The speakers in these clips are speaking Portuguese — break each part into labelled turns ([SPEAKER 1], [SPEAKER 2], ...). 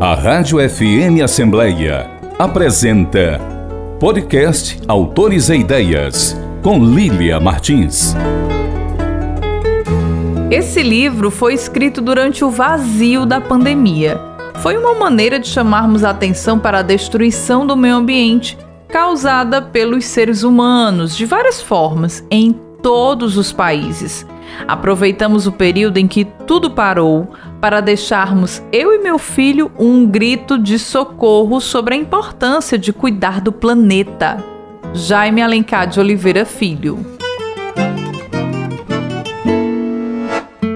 [SPEAKER 1] A Rádio FM Assembleia apresenta Podcast Autores e Ideias, com Lília Martins.
[SPEAKER 2] Esse livro foi escrito durante o vazio da pandemia. Foi uma maneira de chamarmos a atenção para a destruição do meio ambiente causada pelos seres humanos de várias formas em todos os países. Aproveitamos o período em que tudo parou para deixarmos eu e meu filho um grito de socorro sobre a importância de cuidar do planeta. Jaime Alencar de Oliveira Filho.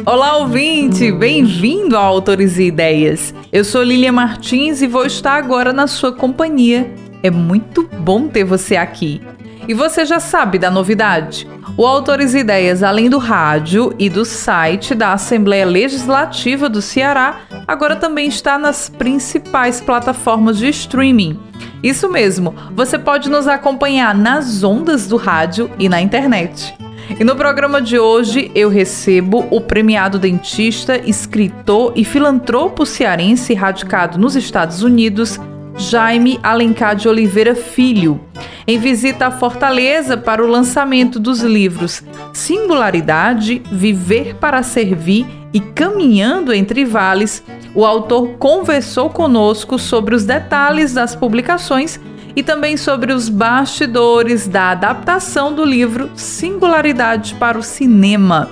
[SPEAKER 2] Olá, ouvinte! Bem-vindo a Autores e Ideias. Eu sou Lilia Martins e vou estar agora na sua companhia. É muito bom ter você aqui. E você já sabe da novidade? O Autores Ideias, além do rádio e do site da Assembleia Legislativa do Ceará, agora também está nas principais plataformas de streaming. Isso mesmo, você pode nos acompanhar nas ondas do rádio e na internet. E no programa de hoje eu recebo o premiado dentista, escritor e filantropo cearense radicado nos Estados Unidos, Jaime Alencar de Oliveira Filho, em visita à Fortaleza para o lançamento dos livros Singularidade, Viver para Servir e Caminhando entre Vales. O autor conversou conosco sobre os detalhes das publicações e também sobre os bastidores da adaptação do livro Singularidade para o Cinema.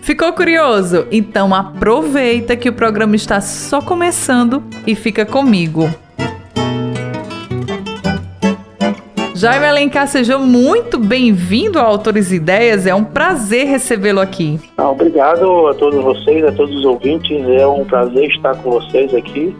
[SPEAKER 2] Ficou curioso? Então aproveita que o programa está só começando e fica comigo. Jaime Alencar, seja muito bem-vindo ao Autores e Ideias. É um prazer recebê-lo aqui.
[SPEAKER 3] Ah, obrigado a todos vocês, a todos os ouvintes. É um prazer estar com vocês aqui,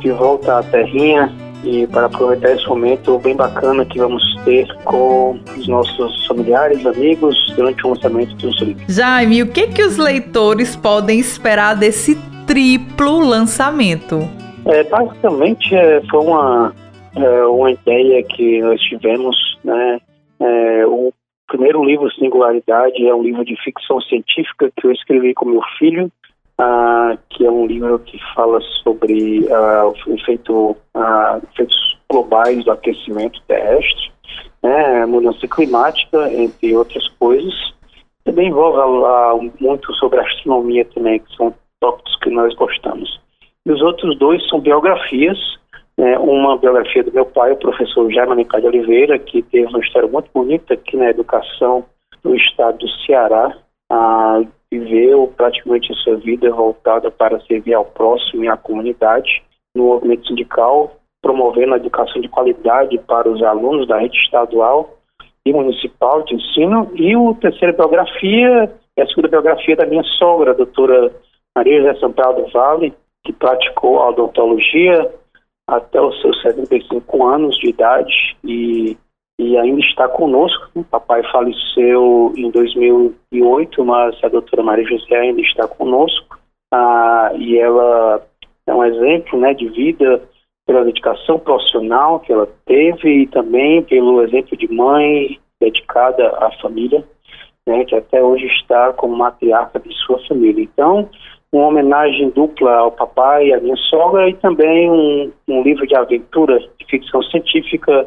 [SPEAKER 3] de volta à terrinha e para aproveitar esse momento bem bacana que vamos ter com os nossos familiares, amigos, durante o lançamento dos livros.
[SPEAKER 2] Jaime, o que, que os leitores podem esperar desse triplo lançamento?
[SPEAKER 3] É, basicamente, é, foi uma é, uma ideia que nós tivemos, né? É, o primeiro livro, Singularidade, é um livro de ficção científica que eu escrevi com meu filho, ah, que é um livro que fala sobre ah, o efeito, ah, efeitos globais do aquecimento terrestre, né, mudança climática, entre outras coisas. Também envolve ah, muito sobre astronomia também, que são tópicos que nós gostamos. E os outros dois são biografias, né, uma biografia do meu pai, o professor Jaime de Oliveira, que teve uma história muito bonita aqui na educação do estado do Ceará, ah, viveu praticamente a sua vida voltada para servir ao próximo e à comunidade no movimento sindical, promovendo a educação de qualidade para os alunos da rede estadual e municipal de ensino. E a terceira biografia é a segunda biografia da minha sogra, a doutora Maria José Sampaio do Vale, que praticou a odontologia, até os seus 75 anos de idade e, e ainda está conosco. O papai faleceu em 2008, mas a doutora Maria José ainda está conosco ah, e ela é um exemplo né, de vida pela dedicação profissional que ela teve e também pelo exemplo de mãe dedicada à família, né, que até hoje está como matriarca de sua família. Então, uma homenagem dupla ao papai e à minha sogra e também um, um livro de aventura de ficção científica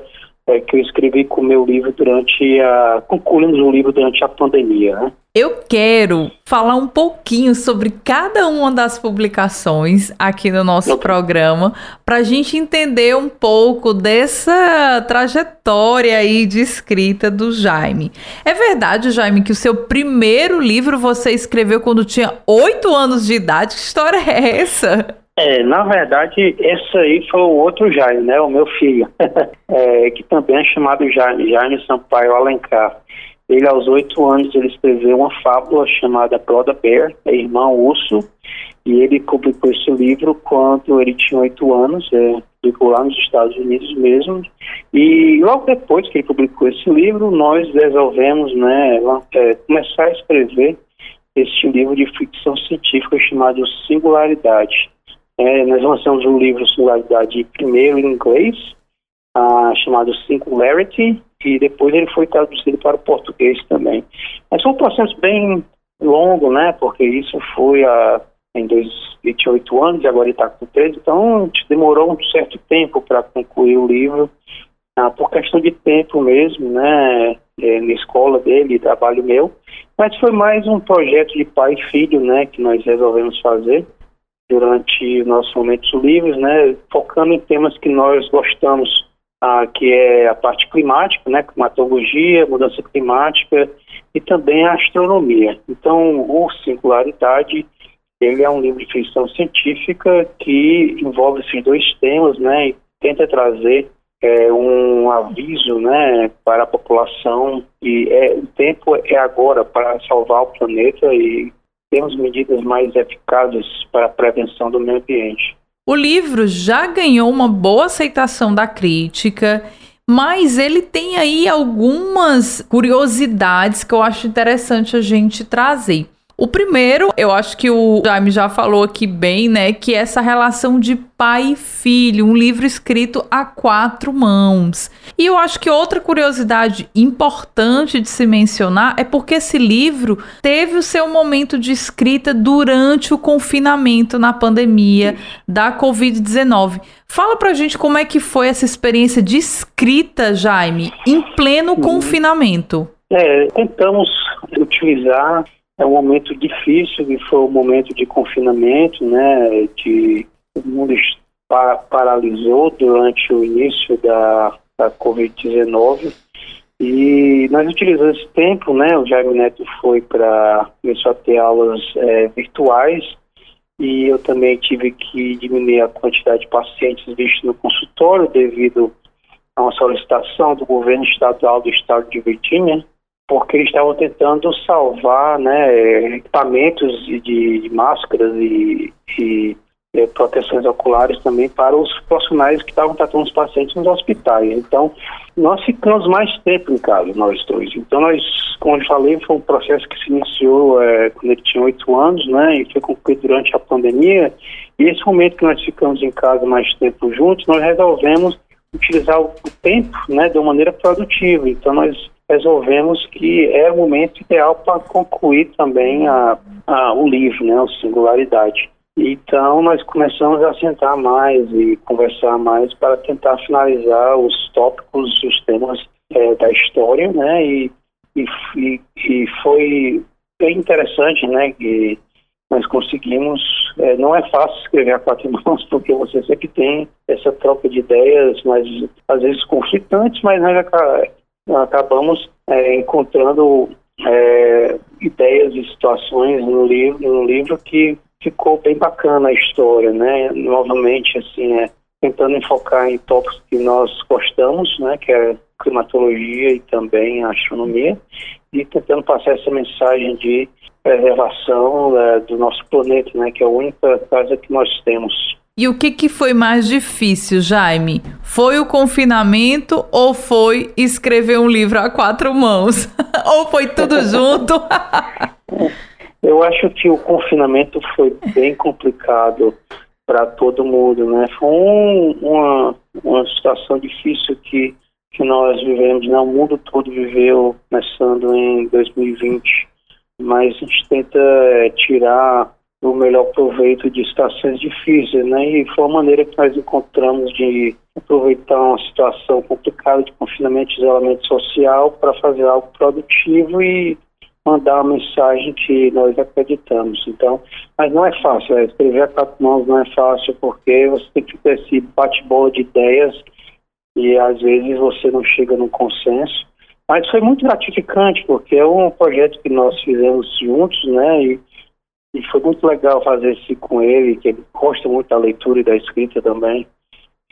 [SPEAKER 3] é, que eu escrevi com o meu livro durante a. concluímos o livro durante a pandemia. Né?
[SPEAKER 2] Eu quero falar um pouquinho sobre cada uma das publicações aqui no nosso okay. programa, para a gente entender um pouco dessa trajetória aí de escrita do Jaime. É verdade, Jaime, que o seu primeiro livro você escreveu quando tinha oito anos de idade? Que história é essa?
[SPEAKER 3] É, na verdade, esse aí foi o outro Jaime, né? O meu filho, é, que também é chamado Jaime, Jaime Sampaio Alencar. Ele, aos oito anos, ele escreveu uma fábula chamada Brother Bear, é Irmão Urso, e ele publicou esse livro quando ele tinha oito anos, é, publicou lá nos Estados Unidos mesmo, e logo depois que ele publicou esse livro, nós resolvemos né, é, começar a escrever este livro de ficção científica chamado Singularidade. É, nós lançamos um livro Singularidade primeiro em inglês, ah, chamado Singularity, e depois ele foi traduzido para o português também. Mas foi um processo bem longo, né? Porque isso foi em dois, ele tinha oito anos e agora está com 13, então a demorou um certo tempo para concluir o livro, ah, por questão de tempo mesmo, né, é, na escola dele, trabalho meu, mas foi mais um projeto de pai e filho, né, que nós resolvemos fazer durante nossos momentos livres, né, focando em temas que nós gostamos, ah, que é a parte climática, né, climatologia, mudança climática e também a astronomia. Então, o Singularidade ele é um livro de ficção científica que envolve esses dois temas, né, e tenta trazer é, um aviso, né, para a população e é, o tempo é agora para salvar o planeta e temos medidas mais eficazes para a prevenção do meio ambiente.
[SPEAKER 2] O livro já ganhou uma boa aceitação da crítica, mas ele tem aí algumas curiosidades que eu acho interessante a gente trazer. O primeiro, eu acho que o Jaime já falou aqui bem, né? Que é essa relação de pai e filho, um livro escrito a quatro mãos. E eu acho que outra curiosidade importante de se mencionar é porque esse livro teve o seu momento de escrita durante o confinamento na pandemia da Covid-19. Fala pra gente como é que foi essa experiência de escrita, Jaime, em pleno uhum. confinamento.
[SPEAKER 3] É, tentamos utilizar é um momento difícil, que foi um momento de confinamento, né, de o mundo paralisou durante o início da, da Covid-19 e nós utilizamos esse tempo, né, o Jaime Neto foi para, começou a ter aulas é, virtuais. E eu também tive que diminuir a quantidade de pacientes vistos no consultório devido a uma solicitação do governo estadual do estado de Virgínia, porque eles estavam tentando salvar né, equipamentos de, de máscaras e, e é, proteções oculares também para os profissionais que estavam tratando os pacientes nos hospitais. Então, nós ficamos mais tempo em casa, nós dois. Então, nós, como eu falei, foi um processo que se iniciou é, quando ele tinha oito anos, né, e foi concluído durante a pandemia. E esse momento que nós ficamos em casa mais tempo juntos, nós resolvemos utilizar o tempo, né, de uma maneira produtiva. Então, nós resolvemos que é o momento ideal para concluir também a, a, o livro, né, o Singularidade. Então, nós começamos a sentar mais e conversar mais para tentar finalizar os tópicos, os temas é, da história, né, e, e, e, foi bem interessante, né, que nós conseguimos, é, não é fácil escrever a quatro mãos, porque você sempre tem essa troca de ideias, mas às vezes conflitantes, mas nós acabamos é, encontrando é, ideias e situações no livro, no livro que ficou bem bacana a história, né? Novamente, assim, é, tentando enfocar em tópicos que nós gostamos, né? Que é climatologia e também astronomia, e tentando passar essa mensagem de preservação é, do nosso planeta, né? Que é a única casa que nós temos.
[SPEAKER 2] E o que, que foi mais difícil, Jaime? Foi o confinamento ou foi escrever um livro a quatro mãos? ou foi tudo junto?
[SPEAKER 3] Eu acho que o confinamento foi bem complicado para todo mundo, né? Foi um, uma, uma situação difícil que, que nós vivemos, né? O mundo todo viveu começando em 2020, mas a gente tenta é, tirar o melhor proveito de situações difíceis, né? E foi uma maneira que nós encontramos de aproveitar uma situação complicada de confinamento e isolamento social para fazer algo produtivo e mandar uma mensagem que nós acreditamos. Então, mas não é fácil, é, escrever a quatro mãos não é fácil porque você tem que ter esse bate-bola de ideias e às vezes você não chega num consenso. Mas foi muito gratificante porque é um projeto que nós fizemos juntos, né? E e foi muito legal fazer isso com ele, que ele gosta muito da leitura e da escrita também.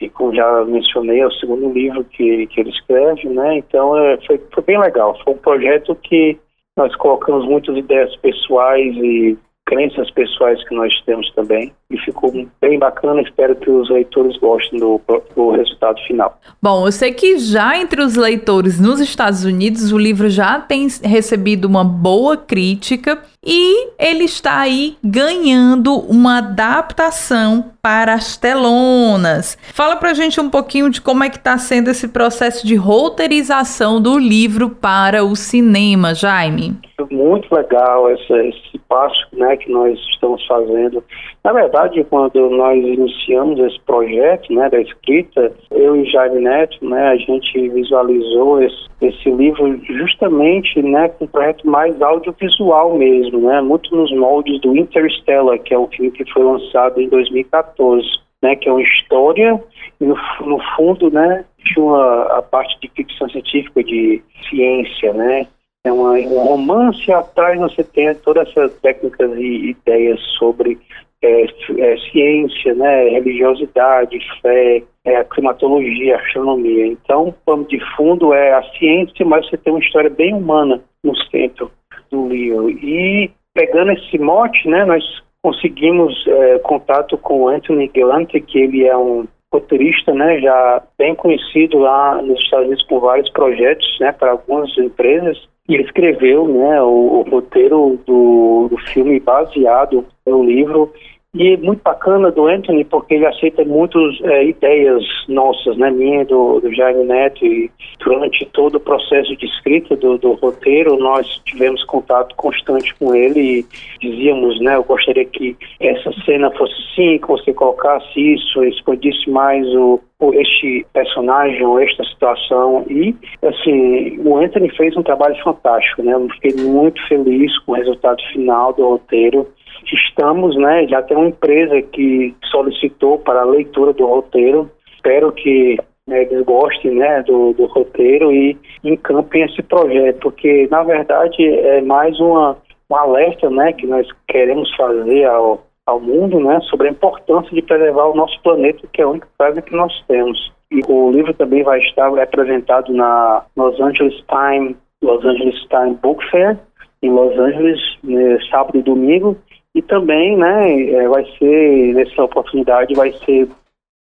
[SPEAKER 3] E como já mencionei, é o segundo livro que, que ele escreve, né? Então é, foi, foi bem legal. Foi um projeto que nós colocamos muitas ideias pessoais e crenças pessoais que nós temos também. E ficou bem bacana, espero que os leitores gostem do, do, resultado final.
[SPEAKER 2] Bom, eu sei que já entre os leitores nos Estados Unidos o livro já tem recebido uma boa crítica e ele está aí ganhando uma adaptação para as telonas. Fala pra gente um pouquinho de como é que está sendo esse processo de roteirização do livro para o cinema, Jaime.
[SPEAKER 3] Muito legal esse, esse passo né, que nós estamos fazendo. Na verdade, quando nós iniciamos esse projeto né, da escrita, eu e Jaime Neto, né, a gente visualizou esse, esse livro justamente né, com um projeto mais audiovisual mesmo, né, muito nos moldes do Interstellar, que é um filme que foi lançado em 2014 né, que é uma história, e no, no fundo, né, tinha uma, a parte de ficção científica, de ciência, né, é uma, um romance atrás você tem todas essas técnicas e ideias sobre é, é, ciência, né, religiosidade, fé, é, climatologia, astronomia. Então, o pano de fundo é a ciência, mas você tem uma história bem humana no centro do livro. E pegando esse mote, né, nós conseguimos é, contato com Anthony Galante, que ele é um roteirista, né, já bem conhecido lá nos Estados Unidos com vários projetos, né, para algumas empresas. E ele escreveu, né, o, o roteiro do, do filme baseado no livro e muito bacana do Anthony, porque ele aceita muitas é, ideias nossas, né, minha, do, do Jaime Neto, e durante todo o processo de escrita do, do roteiro, nós tivemos contato constante com ele e dizíamos, né, eu gostaria que essa cena fosse assim, que você colocasse isso, expandisse mais o, este personagem ou esta situação. E assim o Anthony fez um trabalho fantástico né? Eu fiquei muito feliz com o resultado final do roteiro estamos, né, já tem uma empresa que solicitou para a leitura do roteiro. Espero que né, eles gostem né, do, do roteiro e encampem esse projeto, porque na verdade é mais uma, um alerta né, que nós queremos fazer ao, ao mundo né, sobre a importância de preservar o nosso planeta, que é a única coisa que nós temos. E o livro também vai estar apresentado na Los Angeles Times, Los Angeles Times Book Fair, em Los Angeles, né, sábado e domingo, e também, né, é, vai ser, nessa oportunidade, vai ser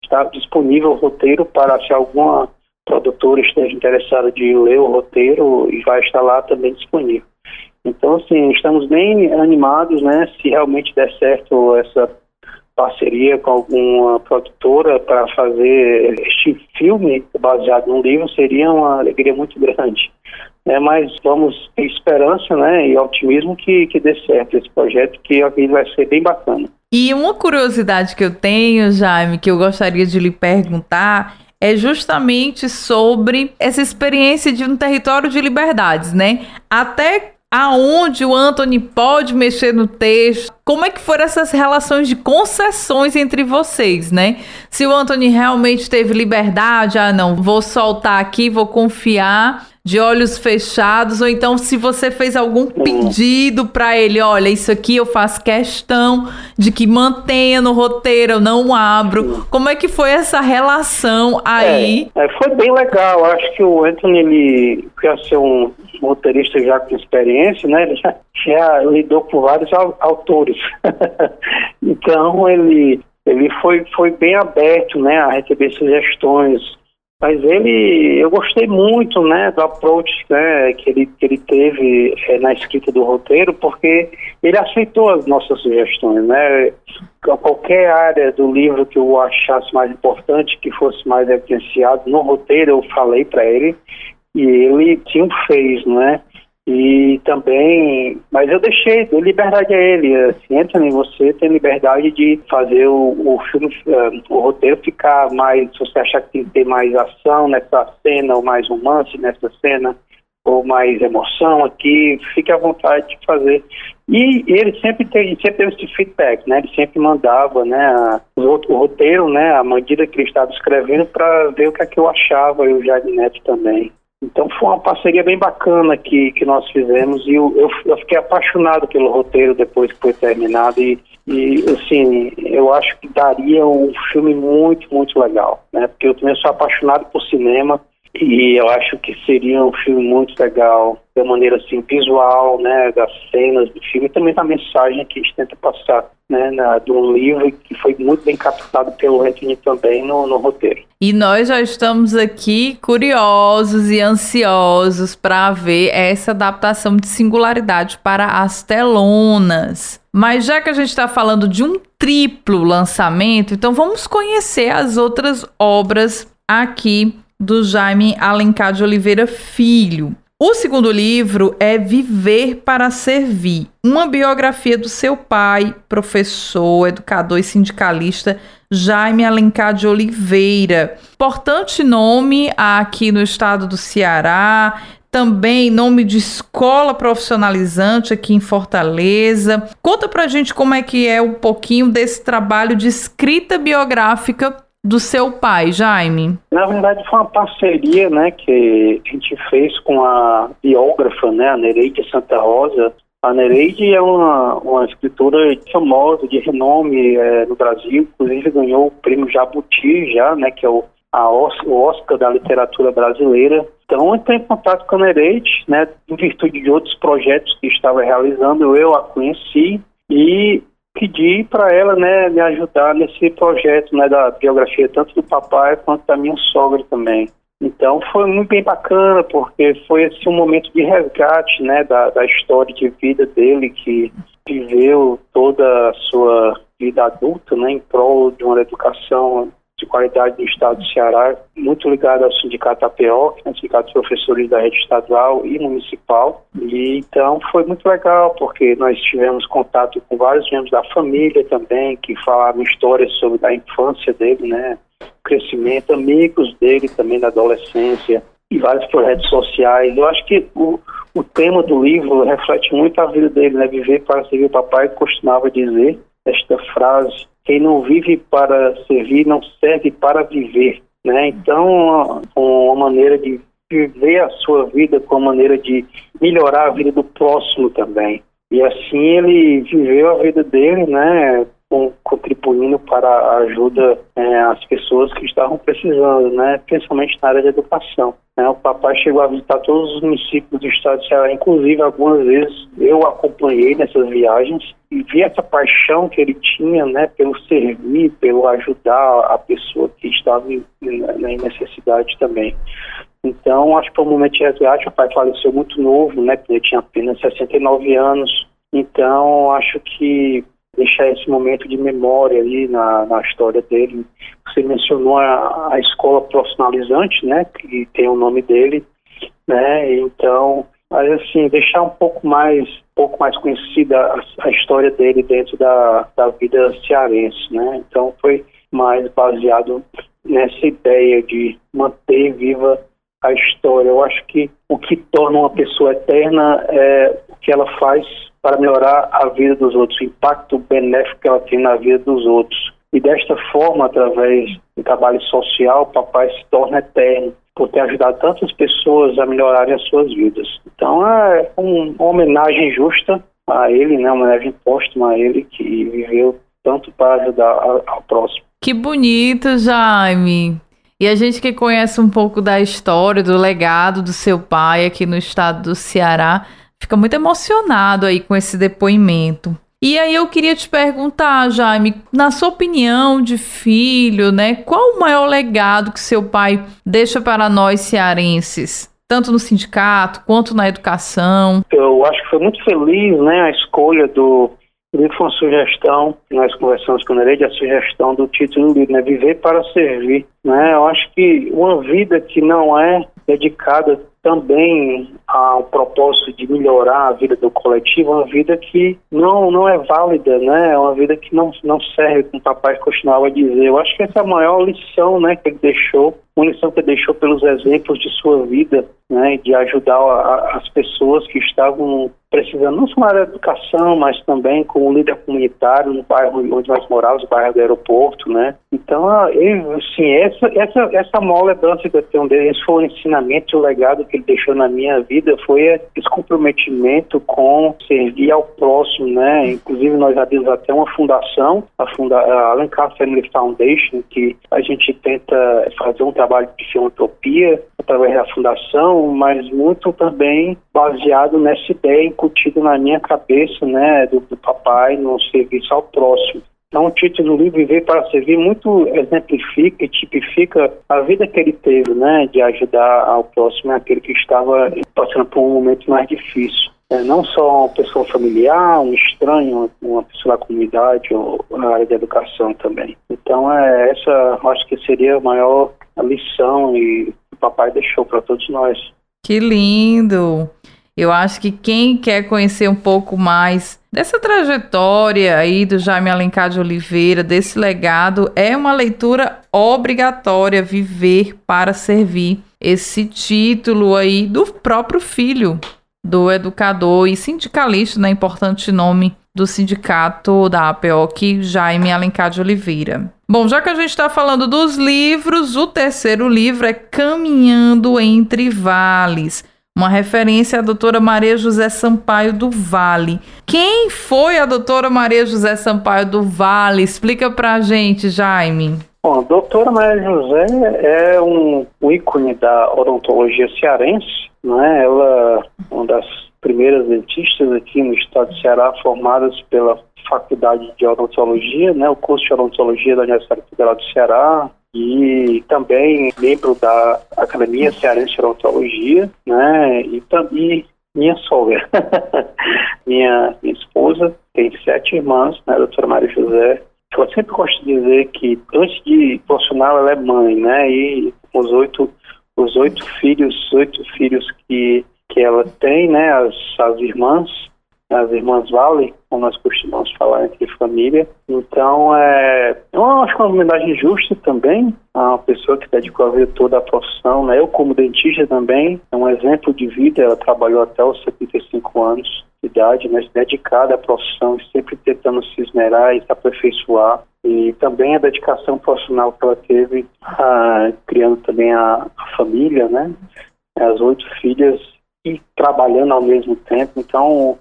[SPEAKER 3] estar disponível o roteiro para se alguma produtora esteja interessada de ler o roteiro e vai estar lá também disponível. Então, assim, estamos bem animados, né, se realmente der certo essa parceria com alguma produtora para fazer este filme baseado num livro, seria uma alegria muito grande né, mas vamos ter esperança né, e otimismo que, que dê certo esse projeto, que ele vai ser bem bacana.
[SPEAKER 2] E uma curiosidade que eu tenho, Jaime, que eu gostaria de lhe perguntar, é justamente sobre essa experiência de um território de liberdades, né? Até aonde o Anthony pode mexer no texto, como é que foram essas relações de concessões entre vocês, né? Se o Anthony realmente teve liberdade, ah não, vou soltar aqui, vou confiar de olhos fechados, ou então se você fez algum pedido para ele, olha, isso aqui eu faço questão de que mantenha no roteiro, eu não abro. Como é que foi essa relação aí?
[SPEAKER 3] É, é, foi bem legal. Acho que o Anthony, ele quer ser um roteirista já com experiência, né? Ele já, já lidou com vários autores. então ele ele foi, foi bem aberto, né, a receber sugestões mas ele, eu gostei muito, né, do approach né, que, ele, que ele teve é, na escrita do roteiro, porque ele aceitou as nossas sugestões, né. Qualquer área do livro que eu achasse mais importante, que fosse mais evidenciado no roteiro, eu falei para ele e ele sim fez, né. E também, mas eu deixei, dei liberdade a ele. Assim, Anthony, você tem liberdade de fazer o, o filme, uh, o roteiro ficar mais, se você achar que tem que ter mais ação nessa cena, ou mais romance nessa cena, ou mais emoção aqui, fique à vontade de fazer. E ele sempre teve, sempre teve esse feedback, né? Ele sempre mandava, né, o, o roteiro, né, a medida que ele estava escrevendo para ver o que é que eu achava, e o Jardim Neto também. Então foi uma parceria bem bacana que, que nós fizemos e eu, eu, eu fiquei apaixonado pelo roteiro depois que foi terminado e, e assim, eu acho que daria um filme muito, muito legal, né? Porque eu também sou apaixonado por cinema E eu acho que seria um filme muito legal, da maneira assim, visual, né, das cenas do filme e também da mensagem que a gente tenta passar, né, na, de um livro que foi muito bem captado pelo Anthony também no, no roteiro.
[SPEAKER 2] E nós já estamos aqui curiosos e ansiosos para ver essa adaptação de singularidade para as telonas. Mas já que a gente está falando de um triplo lançamento, então vamos conhecer as outras obras aqui do Jaime Alencar de Oliveira Filho. O segundo livro é Viver para Servir, uma biografia do seu pai, professor, educador e sindicalista Jaime Alencar de Oliveira. Importante nome aqui no estado do Ceará, também nome de escola profissionalizante aqui em Fortaleza. Conta pra gente como é que é um pouquinho desse trabalho de escrita biográfica do seu pai, Jaime?
[SPEAKER 3] Na verdade, foi uma parceria né, que a gente fez com a biógrafa, né, a Nereide Santa Rosa. A Nereide é uma, uma escritora famosa, de renome é, no Brasil, inclusive ganhou o prêmio Jabuti, já, né, que é o, a, o Oscar da literatura brasileira. Então, eu entrei em contato com a Nereide, né, em virtude de outros projetos que estava realizando, eu a conheci e pedi para ela, né, me ajudar nesse projeto, né, da biografia tanto do papai quanto da minha sogra também. Então foi muito bem bacana porque foi assim um momento de resgate, né, da, da história de vida dele que viveu toda a sua vida adulta, né, em prol de uma educação de qualidade do Estado do Ceará, muito ligado ao Sindicato APO, que é o Sindicato de Professores da Rede Estadual e Municipal. E então foi muito legal, porque nós tivemos contato com vários membros da família também, que falavam histórias sobre a infância dele, né? Crescimento, amigos dele também da adolescência e vários projetos sociais. Eu acho que o, o tema do livro reflete muito a vida dele, né? Viver para servir o papai, costumava dizer esta frase quem não vive para servir não serve para viver, né? Então, uma maneira de viver a sua vida com a maneira de melhorar a vida do próximo também. E assim ele viveu a vida dele, né? Para ajuda é, às pessoas que estavam precisando, né, principalmente na área de educação. Né. O papai chegou a visitar todos os municípios do estado de Ceará, inclusive algumas vezes eu acompanhei nessas viagens e vi essa paixão que ele tinha, né, pelo servir, pelo ajudar a pessoa que estava em, em necessidade também. Então, acho que foi um momento de resgate. O pai faleceu muito novo, né, ele tinha apenas 69 anos. Então, acho que deixar esse momento de memória ali na, na história dele. Você mencionou a, a, escola profissionalizante, né, que tem o nome dele, né, então, mas assim, deixar um pouco mais, um pouco mais conhecida a, a história dele dentro da, da vida cearense, né, então foi mais baseado nessa ideia de manter viva a história. Eu acho que o que torna uma pessoa eterna é o que ela faz para melhorar a vida dos outros, o impacto benéfico que ela tem na vida dos outros. E desta forma, através do trabalho social, o papai se torna eterno por ter ajudado tantas pessoas a melhorarem as suas vidas. Então é uma homenagem justa a ele, né, uma homenagem póstuma a ele que viveu tanto para ajudar ao próximo.
[SPEAKER 2] Que bonito, Jaime. E a gente que conhece um pouco da história, do legado do seu pai aqui no estado do Ceará, fica muito emocionado aí com esse depoimento. E aí eu queria te perguntar, Jaime, na sua opinião de filho, né, qual o maior legado que seu pai deixa para nós cearenses? Tanto no sindicato quanto na educação.
[SPEAKER 3] Eu acho que foi muito feliz, né, a escolha do livro foi uma sugestão, nós conversamos com ele, a sugestão do título do livro, né, Viver para Servir. Né? Eu acho que uma vida que não é dedicada também ao propósito de melhorar a vida do coletivo, uma vida que não, não é válida, né? É uma vida que não, não serve, como o papai costumava dizer. Eu acho que essa é a maior lição né, que ele deixou, uma lição que ele deixou pelos exemplos de sua vida, né? De ajudar a, as pessoas que estavam precisando, não só na da educação, mas também como líder comunitário no bairro onde nós morávamos, o bairro do aeroporto, né? Então, ele, assim, essa, essa, essa maior lembrança que eu tenho dele, esse foi o ensinamento o legado que ele deixou na minha vida foi esse comprometimento com servir ao próximo, né? Inclusive nós abrimos até uma fundação, a, funda a Alencar Family Foundation, que a gente tenta fazer um trabalho de filantropia através da fundação, mas muito também baseado nessa ideia incutida na minha cabeça, né, do, do papai no serviço ao próximo. Então, o título do livro Viver para Servir muito exemplifica e tipifica a vida que ele teve, né, de ajudar ao próximo, aquele que estava passando por um momento mais difícil. É, não só uma pessoa familiar, um estranho, uma pessoa da comunidade ou na área da educação também. Então, é, essa acho que seria a maior lição e o papai deixou para todos nós.
[SPEAKER 2] Que lindo! Eu acho que quem quer conhecer um pouco mais dessa trajetória aí do Jaime Alencar de Oliveira, desse legado, é uma leitura obrigatória, Viver para Servir. Esse título aí do próprio filho do educador e sindicalista, né, importante nome do sindicato da APOC, Jaime Alencar de Oliveira. Bom, já que a gente está falando dos livros, o terceiro livro é Caminhando entre Vales uma referência à doutora Maria José Sampaio do Vale. Quem foi a doutora Maria José Sampaio do Vale? Explica pra gente, Jaime.
[SPEAKER 3] Bom, a doutora Maria José é um, ícone da odontologia cearense, né? Ela é uma das primeiras dentistas aqui no estado de Ceará formadas pela Faculdade de Odontologia, né? O curso de Odontologia da Universidade Federal do Ceará, e também membro da Academia Cearense de Odontologia, né, e também minha sogra, minha, minha esposa, tem sete irmãs, né, a doutora Maria José, eu sempre gosto de dizer que antes de profissional ela é mãe, né, e os oito, os oito filhos, oito filhos que, que ela tem, né, as, as irmãs, as irmãs Vale, como nós costumamos falar entre família. Então, é, eu acho que é uma homenagem justa também a uma pessoa que dedicou a vida toda à profissão. Né? Eu, como dentista também, é um exemplo de vida. Ela trabalhou até os 75 anos de idade, mas dedicada à profissão, sempre tentando se esmerar e se aperfeiçoar. E também a dedicação profissional que ela teve, ah, criando também a, a família, né? As oito filhas e trabalhando ao mesmo tempo. Então,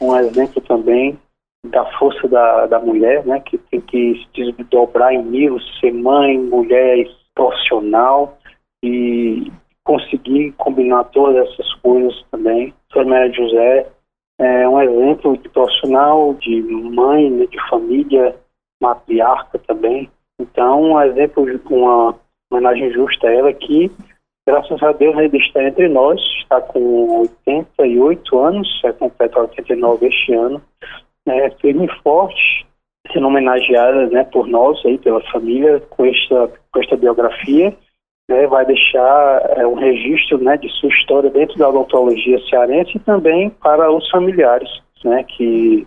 [SPEAKER 3] um exemplo também da força da, da mulher, né, que tem que se desdobrar em mil, ser mãe, mulher profissional e conseguir combinar todas essas coisas também. Sônia José é um exemplo de profissional, de mãe, né, de família, matriarca também. Então, um exemplo uma homenagem justa a ela que Graças a Deus ele está entre nós, está com 88 anos, vai completar 89 este ano, é, firme e forte, sendo homenageada né, por nós, aí, pela família, com esta, com esta biografia. Né, vai deixar é, um registro né, de sua história dentro da odontologia cearense e também para os familiares, né, que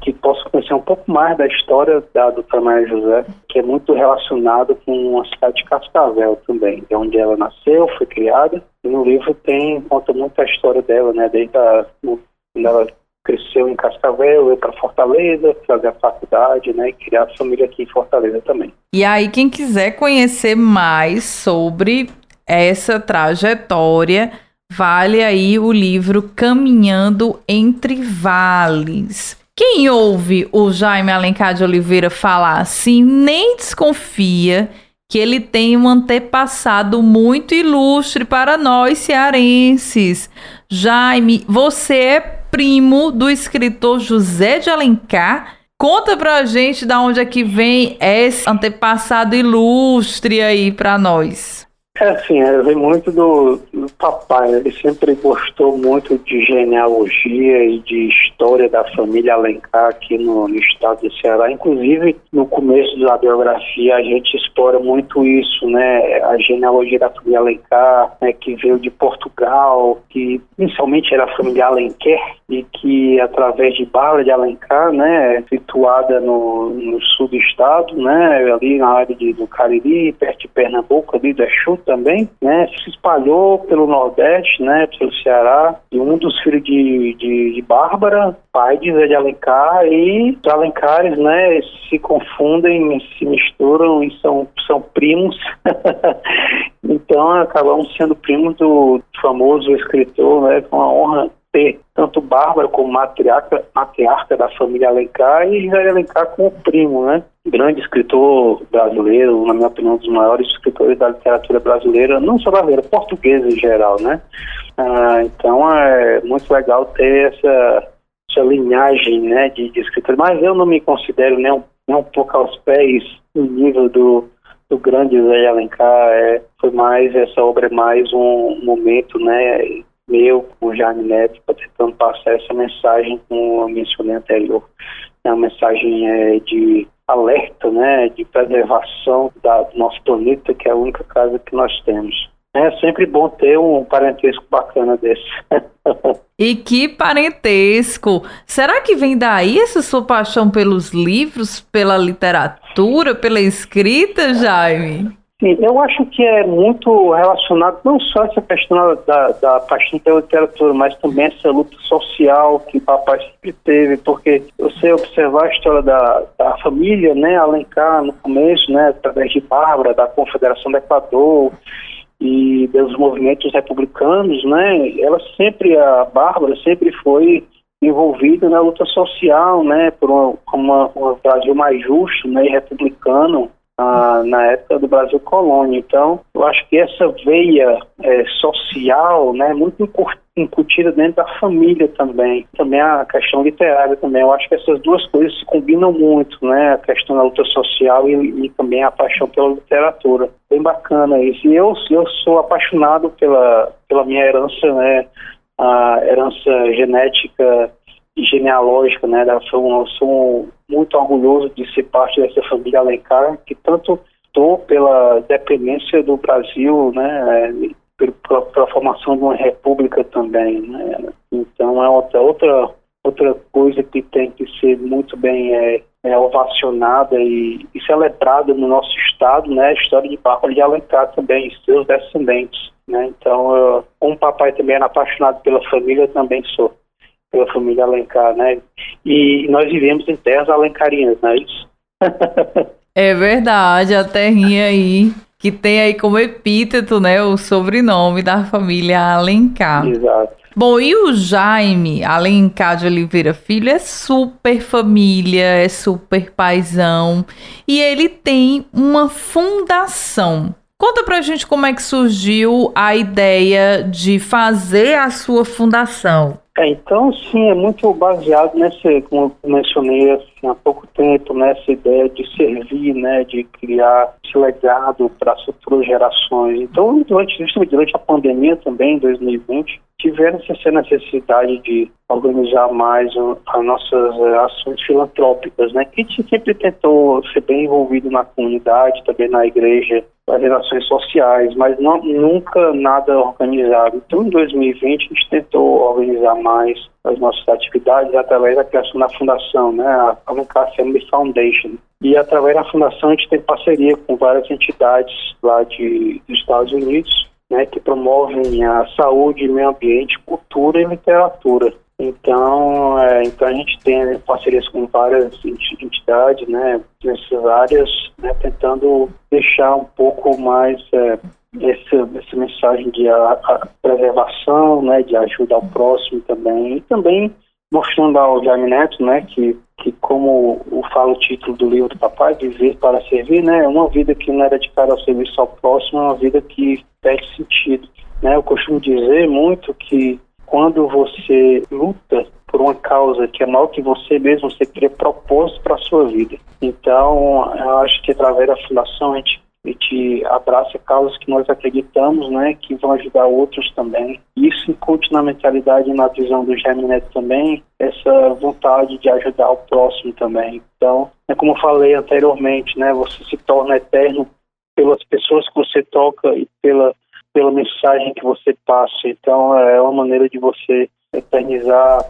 [SPEAKER 3] que possa conhecer um pouco mais da história da doutora Maria José, que é muito relacionado com a cidade de Cascavel também, de onde ela nasceu, foi criada. E no livro tem, conta muito a história dela, né, desde quando ela cresceu em Cascavel, veio para Fortaleza, fazer a faculdade, né, e criar a família aqui em Fortaleza também.
[SPEAKER 2] E aí, quem quiser conhecer mais sobre essa trajetória, vale aí o livro Caminhando entre Vales. Quem ouve o Jaime Alencar de Oliveira falar assim nem desconfia que ele tem um antepassado muito ilustre para nós cearenses. Jaime, você é primo do escritor José de Alencar. Conta pra gente da onde é que vem esse antepassado ilustre aí para nós.
[SPEAKER 3] É assim, é, vem muito do, do, papai, ele sempre gostou muito de genealogia e de história da família Alencar aqui no, no, estado do Ceará. Inclusive, no começo da biografia, a gente explora muito isso, né? A genealogia da família Alencar, né, que veio de Portugal, que inicialmente era a família Alenquer, e que através de Bala de Alencar, né, situada no, no sul do estado, né, ali na área de, do Cariri, perto de Pernambuco, ali do Exu, também, né, se espalhou pelo Nordeste, né, pelo Ceará, e um dos filhos de, de, de Bárbara, pai de Zé de Alencar, e os Alencares, né, se confundem, se misturam e são, são primos, então acabamos sendo primos do famoso escritor, né? Com a honra ter tanto Bárbara como matriarca, matriarca da família Alencar e José Alencar como primo, né? Grande escritor brasileiro, na minha opinião, um dos maiores escritores da literatura brasileira, não só brasileira, portuguesa em geral, né? Ah, então é muito legal ter essa, essa linhagem, né, de, de escritores. Mas eu não me considero nem um, nem um pouco aos pés no nível do do grande Zé Alencar, é, foi mais, essa obra é mais um momento, né, meu com o Jaime Neto, tentando passar essa mensagem, como eu mencionei anterior, é uma mensagem é, de alerta, né, de preservação da, do nosso planeta, que é a única casa que nós temos. É sempre bom ter um parentesco bacana desse.
[SPEAKER 2] e que parentesco! Será que vem daí essa sua paixão pelos livros, pela literatura, pela escrita, Jaime?
[SPEAKER 3] Eu acho que é muito relacionado não só essa questão da, da paixão pela literatura, mas também essa luta social que o papai sempre teve, porque você observar a história da, da família, né, Alencar no começo, né, através de Bárbara, da Confederação do Equador e dos movimentos republicanos, né, ela sempre, a Bárbara sempre foi envolvida na luta social, né, por um, uma, um Brasil mais justo, né, e republicano, ah, na época do Brasil colônia. Então, eu acho que essa veia é, social, né, muito incutida dentro da família também, também a questão literária também. Eu acho que essas duas coisas se combinam muito, né, a questão da luta social e, e também a paixão pela literatura. Bem bacana isso. E eu, eu sou apaixonado pela, pela minha herança, né, a herança genética genealógica, né? Sou, sou muito orgulhoso de ser parte dessa família Alencar, que tanto estou pela dependência do Brasil, né? Pela, pela, formação de uma república também, né? Então é outra outra outra coisa que tem que ser muito bem é, é ovacionada e, e, celebrada no nosso estado, né? A história de Papa de Alencar também, seus descendentes, né? Então, eu, como papai também era apaixonado pela família, eu também sou pela família Alencar, né? E nós vivemos em terras alencarinas, não é isso?
[SPEAKER 2] é verdade, a terrinha aí, que tem aí como epíteto, né, o sobrenome da família Alencar.
[SPEAKER 3] Exato.
[SPEAKER 2] Bom, e o Jaime Alencar de Oliveira Filho é super família, é super paisão, e ele tem uma fundação. Conta pra gente como é que surgiu a ideia de fazer a sua fundação.
[SPEAKER 3] É, então, sim, é muito baseado nessa, como mencionei assim, há pouco tempo, nessa ideia de servir, né, de criar esse legado para as futuras gerações. Então, durante, durante a pandemia também, em 2020, tiveram essa necessidade de organizar mais as nossas eh, ações filantrópicas, né? Que a gente sempre tentou ser bem envolvido na comunidade, também na igreja, nas relações sociais, mas não, nunca nada organizado. Então, em 2020, a gente tentou organizar mais as nossas atividades através da criação da fundação, né? A Alencar Family Foundation. E através da fundação, a gente tem parceria com várias entidades lá de, dos Estados Unidos, né, que promovem a saúde, meio ambiente, cultura e literatura. Então, é, então a gente tem parcerias com várias entidades, né, nessas áreas, né, tentando deixar um pouco mais é, essa, essa mensagem de a, a preservação, né, de ajuda ao próximo também, e também mostrando ao Jaime Neto, né, que, que como fala o título do livro do papai, Viver para Servir, né, é uma vida que não é dedicada ao serviço ao próximo, é uma vida que perde sentido. Né? Eu costumo dizer muito que quando você luta por uma causa que é maior que você mesmo, você cria propósito para a sua vida. Então, eu acho que através da fundação a gente a gente abraça causas que nós acreditamos, né, que vão ajudar outros também. Isso incute na mentalidade e na visão do Jaime Neto também, essa vontade de ajudar o próximo também. Então, é como eu falei anteriormente, né, você se torna eterno pelas pessoas que você toca e pela, pela mensagem que você passa. Então, é uma maneira de você eternizar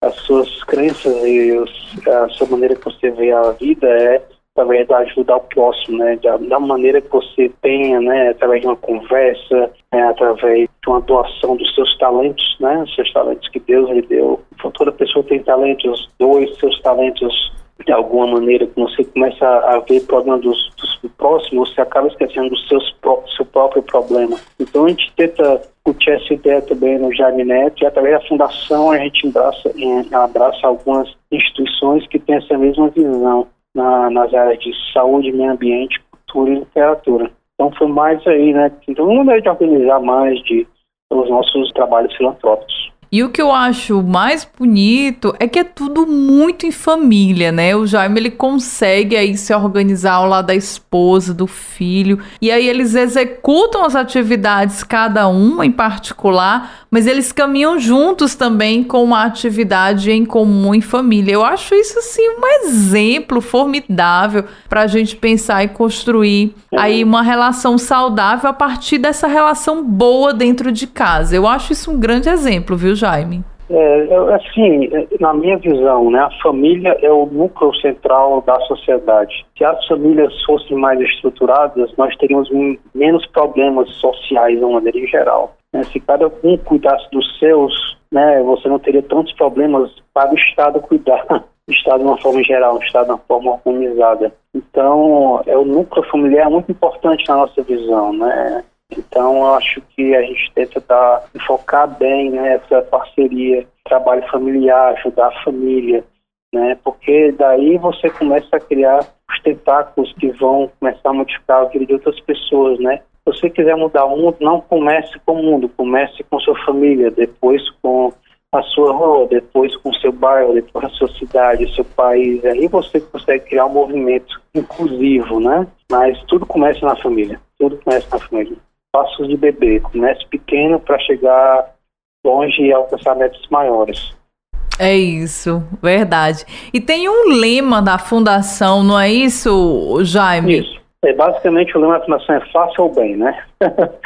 [SPEAKER 3] as suas crenças e os, a sua maneira que você vê a vida é através da ajuda ao próximo, né, da, da maneira que você tenha, né, através de uma conversa, né, através de uma doação dos seus talentos, né, os seus talentos que Deus lhe deu. Toda pessoa tem talentos, doe seus talentos de alguma maneira, que você começa a ver problema dos, dos próximos, você acaba esquecendo do seus, seu próprio problema. Então a gente tenta discutir essa ideia também no Jaime Neto e através da fundação a gente abraça, abraça algumas instituições que têm essa mesma visão na, nas áreas de saúde, meio ambiente, cultura e literatura. Então foi mais aí, né? Então uma maneira de organizar mais de os nossos trabalhos filantrópicos.
[SPEAKER 2] E o que eu acho mais bonito é que é tudo muito em família, né? O Jaime ele consegue aí se organizar ao lado da esposa, do filho, e aí eles executam as atividades cada uma em particular, mas eles caminham juntos também com uma atividade em comum em família. Eu acho isso assim um exemplo formidável para a gente pensar e construir aí uma relação saudável a partir dessa relação boa dentro de casa. Eu acho isso um grande exemplo, viu? Jaime?
[SPEAKER 3] É, assim, na minha visão, né, a família é o núcleo central da sociedade. Se as famílias fossem mais estruturadas, nós teríamos menos problemas sociais de uma maneira geral. Né? Se cada um cuidasse dos seus, né, você não teria tantos problemas para o Estado cuidar. O Estado de uma forma geral, o Estado de uma forma organizada. Então, é o núcleo familiar é muito importante na nossa visão, né? Então, acho que a gente tenta dar, focar bem né, parceria, trabalho familiar, ajudar a família, né? Porque daí você começa a criar os tentáculos que vão começar a modificar a vida de outras pessoas, né? Se você quiser mudar o mundo, não comece com o mundo, comece com sua família, depois com a sua rua, depois com o seu bairro, depois a sua cidade, seu país. Aí você consegue criar um movimento inclusivo, né? Mas tudo começa na família, tudo começa na família passos de bebê. Comece pequeno para chegar longe e alcançar metas maiores.
[SPEAKER 2] É isso, verdade. E tem um lema da fundação, não é isso, Jaime?
[SPEAKER 3] Isso. É, basicamente o lema da fundação é faça o bem, né?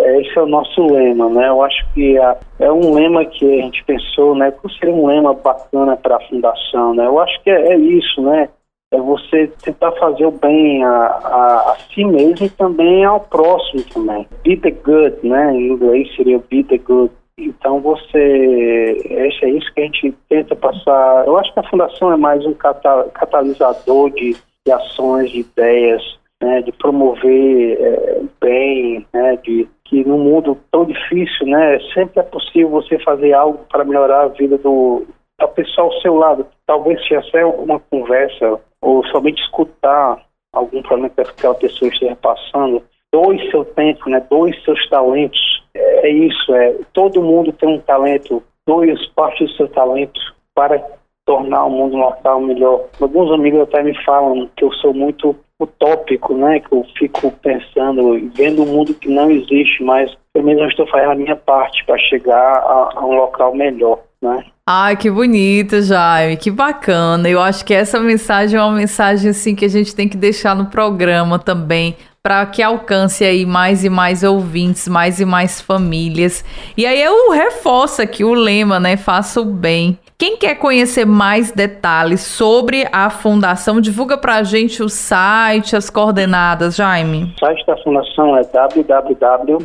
[SPEAKER 3] É, esse é o nosso lema, né? Eu acho que é, é um lema que a gente pensou, né? Que seria um lema bacana para a fundação, né? Eu acho que é, é isso, né? É você tentar fazer o bem a, a, a, si mesmo e também ao próximo também. Be the good, né? Em inglês seria be the good. Então você, é isso que a gente tenta passar. Eu acho que a fundação é mais um catalisador de, de ações, de ideias, né? de promover é, bem, né? de que no mundo tão difícil, né? Sempre é possível você fazer algo para melhorar a vida do, da pessoa ao seu lado. Talvez seja até uma conversa ou somente escutar algum problema que aquela pessoa esteja passando, doe seu tempo, né? doe seus talentos. É, é isso, é. Todo mundo tem um talento, doe parte do seu talento para tornar o mundo local melhor. Alguns amigos até me falam que eu sou muito utópico, né? Que eu fico pensando, vendo um mundo que não existe, mas eu mesmo estou fazendo a minha parte para chegar a, a um local melhor, né?
[SPEAKER 2] Ai, que bonito, Jaime, que bacana. Eu acho que essa mensagem é uma mensagem assim que a gente tem que deixar no programa também, para que alcance aí mais e mais ouvintes, mais e mais famílias. E aí eu reforço aqui o lema, né? Faça o bem. Quem quer conhecer mais detalhes sobre a fundação, divulga para a gente o site, as coordenadas, Jaime.
[SPEAKER 3] O site da fundação é www.aff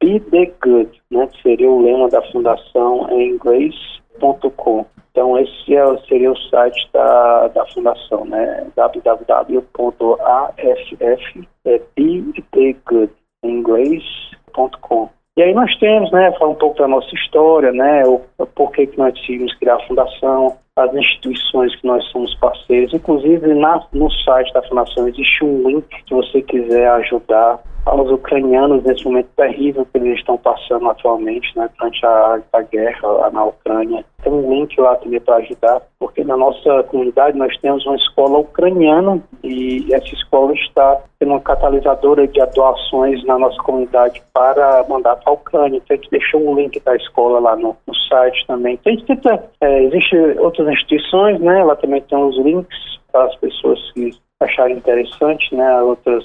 [SPEAKER 3] Be the Good, né, que seria o lema da fundação em inglês.com. Então, esse é, seria o site da, da fundação, né, www.aff, é. E aí nós temos, né, falar um pouco da nossa história, né, o porquê que nós decidimos criar a fundação, as instituições que nós somos parceiros. Inclusive, na, no site da fundação existe um link que você quiser ajudar aos ucranianos nesse momento terrível que eles estão passando atualmente, né, durante a, a guerra na Ucrânia. Tem um link lá também para ajudar, porque na nossa comunidade nós temos uma escola ucraniana e essa escola está sendo uma catalisadora de doações na nossa comunidade para mandar para a Ucrânia. Então a gente deixou um link da escola lá no, no site também. Então a gente tenta, é, existem outras instituições, né, lá também tem os links para as pessoas que acharem interessante, né, outras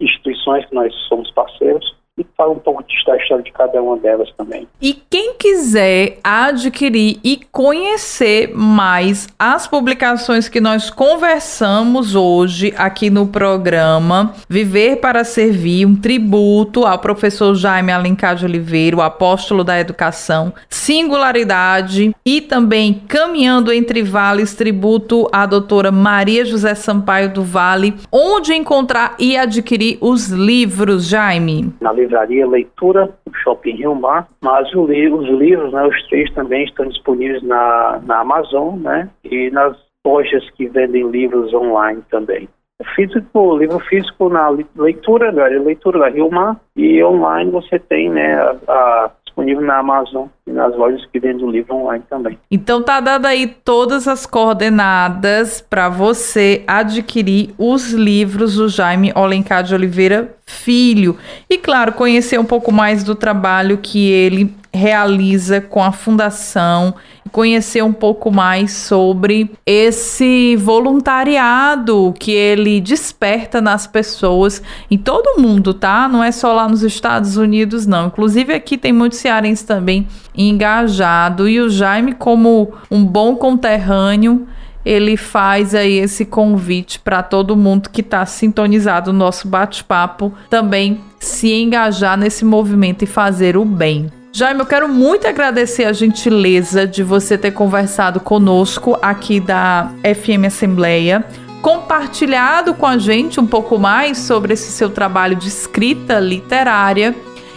[SPEAKER 3] instituições que nós somos parceiros. E fala um pouco da história de cada uma delas também.
[SPEAKER 2] E quem quiser adquirir e conhecer mais as publicações que nós conversamos hoje aqui no programa Viver para Servir, um tributo ao professor Jaime Alencar de Oliveira, o apóstolo da educação, Singularidade e também Caminhando entre Vales, tributo à doutora Maria José Sampaio do Vale, onde encontrar e adquirir os livros, Jaime?
[SPEAKER 3] Na livraria Leitura, no Shopping Rio Mar, mas os livros, né, os três também estão disponíveis na, na Amazon, né, e nas lojas que vendem livros online também. Físico, livro físico na leitura, na leitura da Rio Mar, e online você tem né, a, a disponível na Amazon e nas lojas que vendem o livro online também.
[SPEAKER 2] Então tá dado aí todas as coordenadas para você adquirir os livros do Jaime Olencar de Oliveira Filho e claro, conhecer um pouco mais do trabalho que ele realiza com a fundação conhecer um pouco mais sobre esse voluntariado que ele desperta nas pessoas em todo o mundo, tá? Não é só lá nos Estados Unidos, não. Inclusive aqui tem muitos cearenses também engajado e o Jaime como um bom conterrâneo ele faz aí esse convite para todo mundo que está sintonizado no nosso bate-papo também se engajar nesse movimento e fazer o bem. Jaime, eu quero muito agradecer a gentileza de você ter conversado conosco aqui da FM Assembleia, compartilhado com a gente um pouco mais sobre esse seu trabalho de escrita literária.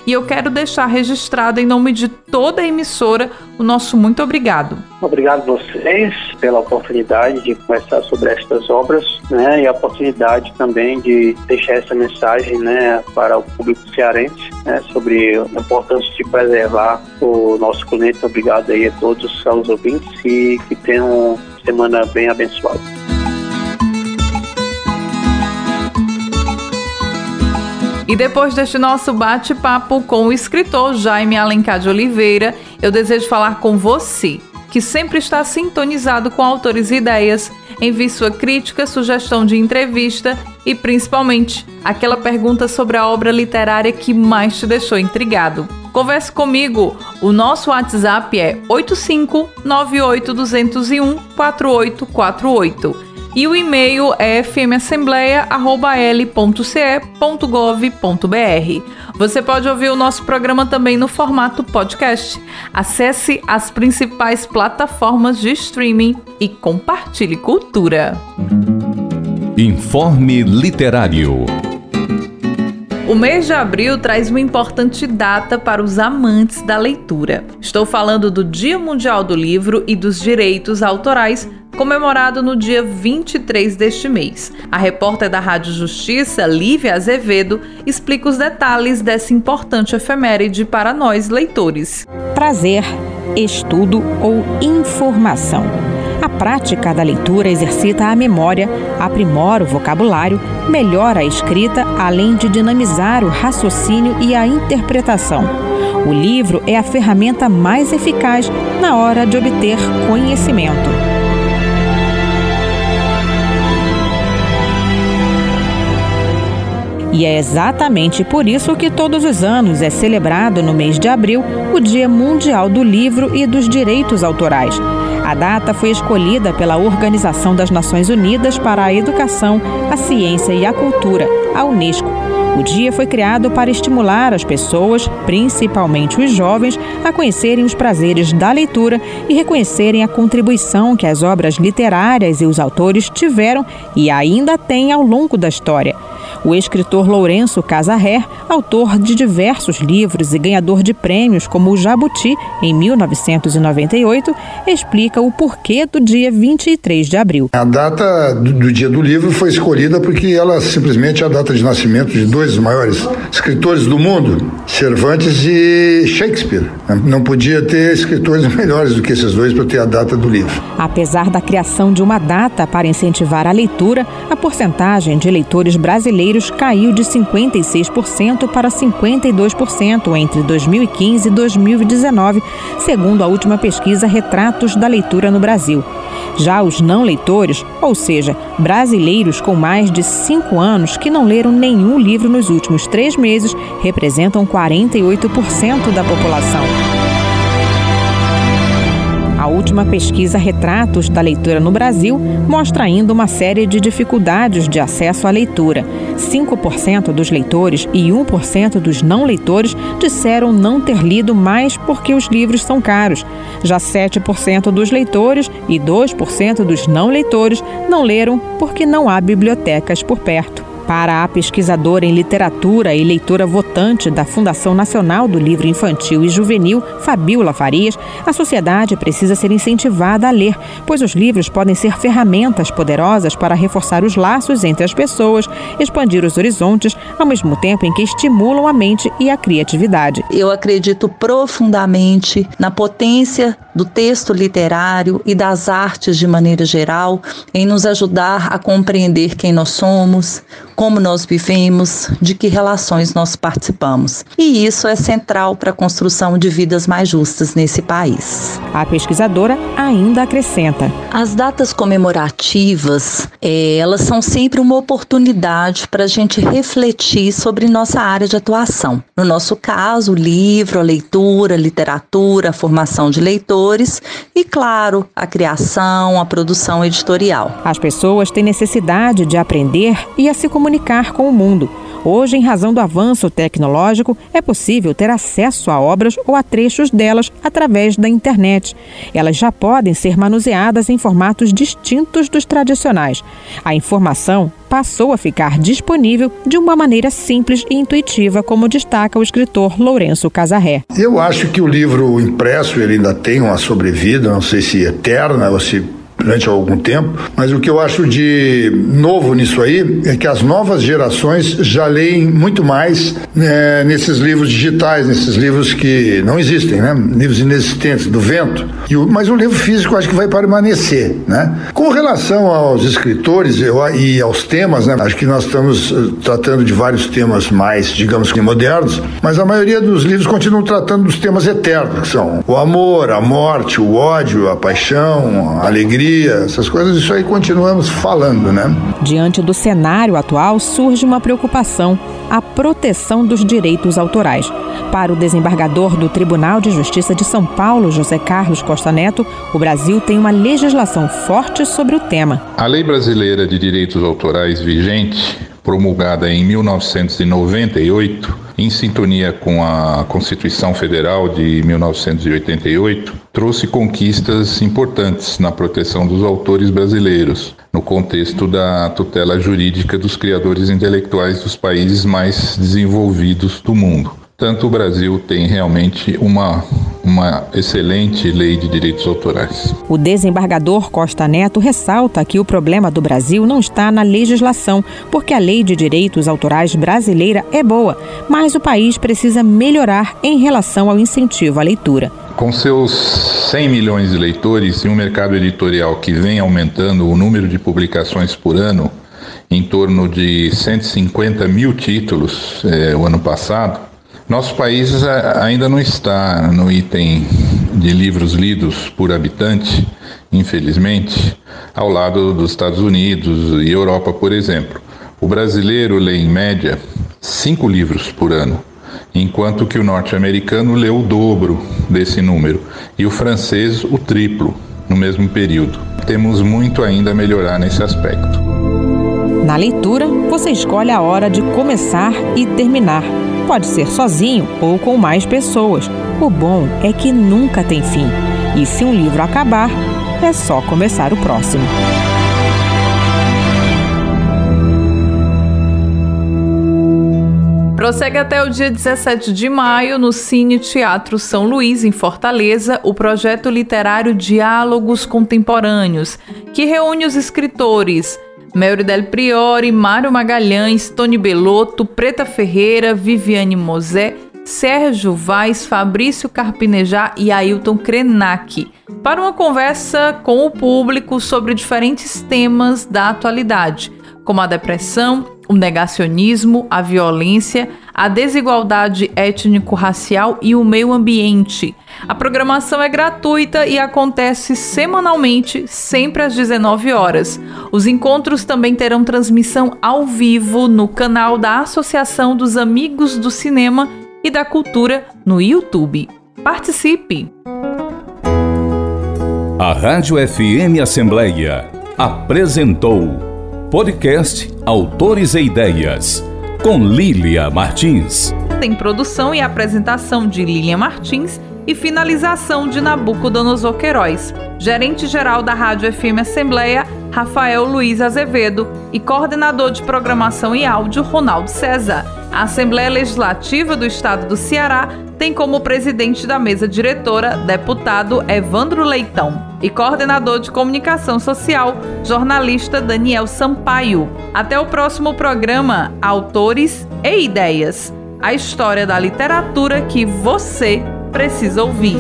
[SPEAKER 2] E eu quero deixar registrado em nome de toda a emissora o nosso muito obrigado.
[SPEAKER 3] Obrigado a vocês pela oportunidade de conversar sobre estas obras, né, e a oportunidade também de deixar essa mensagem, né, para o público cearense, né, sobre a importância de preservar o nosso planeta. Obrigado aí a todos os ouvintes e que tenham semana bem abençoada.
[SPEAKER 2] E depois deste nosso bate-papo com o escritor Jaime Alencar de Oliveira, eu desejo falar com você, que sempre está sintonizado com autores e ideias. Envie sua crítica, sugestão de entrevista e, principalmente, aquela pergunta sobre a obra literária que mais te deixou intrigado. Converse comigo. O nosso WhatsApp é 8598201 4848 e o e-mail é fmassembleia.l.ce.gov.br. Você pode ouvir o nosso programa também no formato podcast. Acesse as principais plataformas de streaming e compartilhe cultura.
[SPEAKER 1] Informe Literário.
[SPEAKER 2] O mês de abril traz uma importante data para os amantes da leitura. Estou falando do Dia Mundial do Livro e dos Direitos Autorais comemorado no dia 23 deste mês. A repórter da Rádio Justiça, Lívia Azevedo, explica os detalhes dessa importante efeméride para nós leitores.
[SPEAKER 4] Prazer, estudo ou informação. A prática da leitura exercita a memória, aprimora o vocabulário, melhora a escrita, além de dinamizar o raciocínio e a interpretação. O livro é a ferramenta mais eficaz na hora de obter conhecimento. E é exatamente por isso que todos os anos é celebrado no mês de abril o Dia Mundial do Livro e dos Direitos Autorais. A data foi escolhida pela Organização das Nações Unidas para a Educação, a Ciência e a Cultura, a Unesco. O dia foi criado para estimular as pessoas, principalmente os jovens, a conhecerem os prazeres da leitura e reconhecerem a contribuição que as obras literárias e os autores tiveram e ainda têm ao longo da história. O escritor Lourenço Casarré, autor de diversos livros e ganhador de prêmios como o Jabuti em 1998, explica o porquê do dia 23 de abril.
[SPEAKER 5] A data do dia do livro foi escolhida porque ela simplesmente é a data de nascimento de dois dos maiores escritores do mundo, Cervantes e Shakespeare. Não podia ter escritores melhores do que esses dois para ter a data do livro.
[SPEAKER 4] Apesar da criação de uma data para incentivar a leitura, a porcentagem de leitores brasileiros brasileiros caiu de 56% para 52% entre 2015 e 2019, segundo a última pesquisa Retratos da Leitura no Brasil. Já os não leitores, ou seja, brasileiros com mais de cinco anos que não leram nenhum livro nos últimos três meses, representam 48% da população última pesquisa Retratos da Leitura no Brasil mostra ainda uma série de dificuldades de acesso à leitura. 5% dos leitores e 1% dos não leitores disseram não ter lido mais porque os livros são caros. Já 7% dos leitores e 2% dos não leitores não leram porque não há bibliotecas por perto. Para a pesquisadora em literatura e leitora votante da Fundação Nacional do Livro Infantil e Juvenil, Fabiola Farias, a sociedade precisa ser incentivada a ler, pois os livros podem ser ferramentas poderosas para reforçar os laços entre as pessoas, expandir os horizontes, ao mesmo tempo em que estimulam a mente e a criatividade.
[SPEAKER 6] Eu acredito profundamente na potência do texto literário e das artes de maneira geral em nos ajudar a compreender quem nós somos, como nós vivemos, de que relações nós participamos. E isso é central para a construção de vidas mais justas nesse país.
[SPEAKER 4] A pesquisadora ainda acrescenta:
[SPEAKER 6] as datas comemorativas, é, elas são sempre uma oportunidade para a gente refletir sobre nossa área de atuação. No nosso caso, o livro, a leitura, a literatura, a formação de leitores e, claro, a criação, a produção editorial.
[SPEAKER 4] As pessoas têm necessidade de aprender e a se comunicar comunicar com o mundo. Hoje, em razão do avanço tecnológico, é possível ter acesso a obras ou a trechos delas através da internet. Elas já podem ser manuseadas em formatos distintos dos tradicionais. A informação passou a ficar disponível de uma maneira simples e intuitiva, como destaca o escritor Lourenço Casarré.
[SPEAKER 5] Eu acho que o livro impresso ele ainda tem uma sobrevida, não sei se eterna ou se durante algum tempo, mas o que eu acho de novo nisso aí é que as novas gerações já leem muito mais né, nesses livros digitais, nesses livros que não existem, né? Livros inexistentes, do vento. O, mas o livro físico acho que vai permanecer, né? Com relação aos escritores eu, e aos temas, né? Acho que nós estamos uh, tratando de vários temas mais, digamos que modernos, mas a maioria dos livros continuam tratando dos temas eternos, que são o amor, a morte, o ódio, a paixão, a alegria essas coisas, isso aí continuamos falando, né?
[SPEAKER 4] Diante do cenário atual, surge uma preocupação: a proteção dos direitos autorais. Para o desembargador do Tribunal de Justiça de São Paulo, José Carlos Costa Neto, o Brasil tem uma legislação forte sobre o tema.
[SPEAKER 7] A Lei Brasileira de Direitos Autorais vigente promulgada em 1998, em sintonia com a Constituição Federal de 1988, trouxe conquistas importantes na proteção dos autores brasileiros, no contexto da tutela jurídica dos criadores intelectuais dos países mais desenvolvidos do mundo. Tanto o Brasil tem realmente uma uma excelente lei de direitos autorais.
[SPEAKER 4] O desembargador Costa Neto ressalta que o problema do Brasil não está na legislação, porque a lei de direitos autorais brasileira é boa, mas o país precisa melhorar em relação ao incentivo à leitura.
[SPEAKER 7] Com seus 100 milhões de leitores e um mercado editorial que vem aumentando o número de publicações por ano, em torno de 150 mil títulos eh, o ano passado, nosso país ainda não está no item de livros lidos por habitante, infelizmente, ao lado dos Estados Unidos e Europa, por exemplo. O brasileiro lê, em média, cinco livros por ano, enquanto que o norte-americano lê o dobro desse número e o francês o triplo no mesmo período. Temos muito ainda a melhorar nesse aspecto.
[SPEAKER 4] Na leitura, você escolhe a hora de começar e terminar Pode ser sozinho ou com mais pessoas. O bom é que nunca tem fim. E se um livro acabar, é só começar o próximo.
[SPEAKER 2] Prossegue até o dia 17 de maio no Cine Teatro São Luís, em Fortaleza, o projeto literário Diálogos Contemporâneos, que reúne os escritores Melri Del Priori, Mário Magalhães, Tony Belotto, Preta Ferreira, Viviane Mosé, Sérgio Vaz, Fabrício Carpinejá e Ailton Krenak, para uma conversa com o público sobre diferentes temas da atualidade como a depressão, o negacionismo, a violência, a desigualdade étnico-racial e o meio ambiente. A programação é gratuita e acontece semanalmente, sempre às 19 horas. Os encontros também terão transmissão ao vivo no canal da Associação dos Amigos do Cinema e da Cultura no YouTube. Participe!
[SPEAKER 1] A Rádio FM Assembleia apresentou podcast Autores e Ideias com Lília Martins.
[SPEAKER 2] Tem produção e apresentação de Lília Martins e finalização de Nabucodonosor Queiroz. Gerente-geral da Rádio FM Assembleia, Rafael Luiz Azevedo e coordenador de programação e áudio, Ronaldo César. A Assembleia Legislativa do Estado do Ceará tem como presidente da mesa diretora deputado Evandro Leitão e coordenador de comunicação social, jornalista Daniel Sampaio. Até o próximo programa Autores e Ideias a história da literatura que você precisa ouvir.